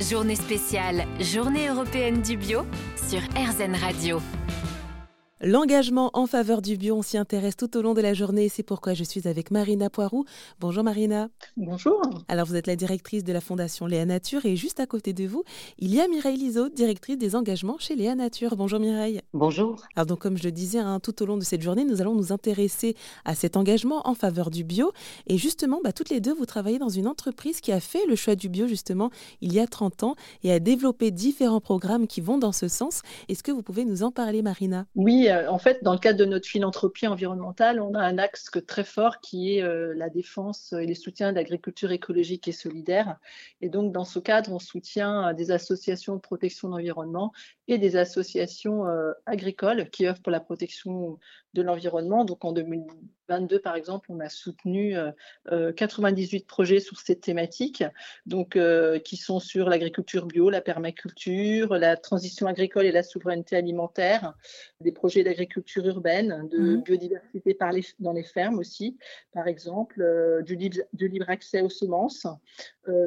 Journée spéciale, Journée européenne du bio sur RZN Radio. L'engagement en faveur du bio, on s'y intéresse tout au long de la journée et c'est pourquoi je suis avec Marina Poirou. Bonjour Marina. Bonjour. Alors vous êtes la directrice de la Fondation Léa Nature et juste à côté de vous, il y a Mireille Liso, directrice des engagements chez Léa Nature. Bonjour Mireille. Bonjour. Alors donc comme je le disais, hein, tout au long de cette journée, nous allons nous intéresser à cet engagement en faveur du bio. Et justement, bah, toutes les deux, vous travaillez dans une entreprise qui a fait le choix du bio justement il y a 30 ans et a développé différents programmes qui vont dans ce sens. Est-ce que vous pouvez nous en parler Marina? Oui, euh, en fait, dans le cadre de notre philanthropie environnementale, on a un axe très fort qui est euh, la défense et le soutien de l'agriculture écologique et solidaire. Et donc, dans ce cadre, on soutient euh, des associations de protection de l'environnement et des associations agricoles qui œuvrent pour la protection de l'environnement. Donc, en 2022, par exemple, on a soutenu 98 projets sur cette thématique, donc qui sont sur l'agriculture bio, la permaculture, la transition agricole et la souveraineté alimentaire, des projets d'agriculture urbaine, de mmh. biodiversité par les, dans les fermes aussi, par exemple, euh, du, libre, du, libre, accès aux semences, euh,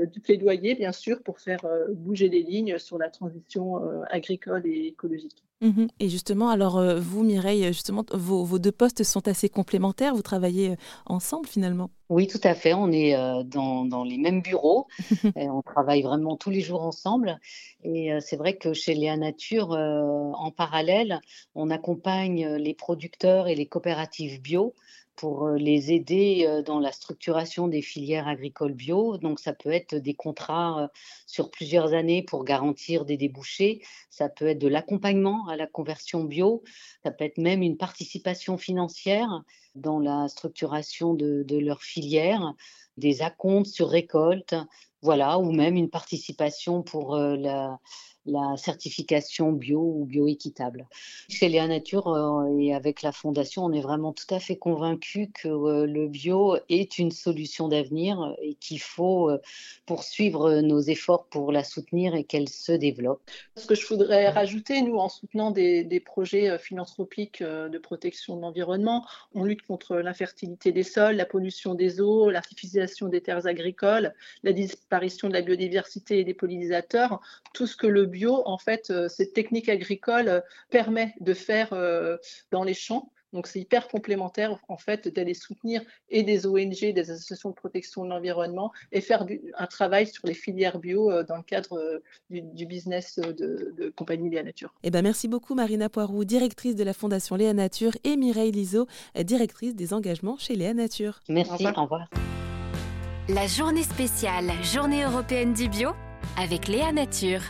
du plaidoyer, bien sûr, pour faire euh, bouger les lignes sur la transition agricole et écologique. Mmh et justement, alors vous, Mireille, justement, vos, vos, deux postes sont assez complémentaires. Vous travaillez ensemble finalement. Oui, tout à fait. On est dans, dans, les mêmes bureaux. et on travaille vraiment tous les jours ensemble. Et c'est vrai que chez Léa Nature, en parallèle, on accompagne les producteurs et les coopératives bio pour euh, les aider euh, dans la structuration des filières agricoles bio. Donc, ça peut être des contrats euh, sur plusieurs années pour garantir des débouchés. Ça peut être de l'accompagnement à la conversion bio. Ça peut être même une participation financière dans la structuration de, de leurs filières, des acomptes sur récolte, voilà, ou même une participation pour la la certification bio ou bioéquitable. Chez Léa Nature euh, et avec la Fondation, on est vraiment tout à fait convaincus que euh, le bio est une solution d'avenir et qu'il faut euh, poursuivre nos efforts pour la soutenir et qu'elle se développe. Ce que je voudrais rajouter, nous, en soutenant des, des projets philanthropiques de protection de l'environnement, on lutte contre l'infertilité des sols, la pollution des eaux, l'artificialisation des terres agricoles, la disparition de la biodiversité et des pollinisateurs, tout ce que le bio en fait, euh, cette technique agricole euh, permet de faire euh, dans les champs. Donc c'est hyper complémentaire en fait d'aller soutenir et des ONG, des associations de protection de l'environnement et faire un travail sur les filières bio dans le cadre du, business de, de Compagnie Léa Nature. Eh ben merci beaucoup Marina Poirou, directrice de la Fondation Léa Nature et Mireille Liso, directrice des engagements chez Léa Nature. Merci, Au revoir. La journée spéciale, journée européenne du bio avec Léa Nature.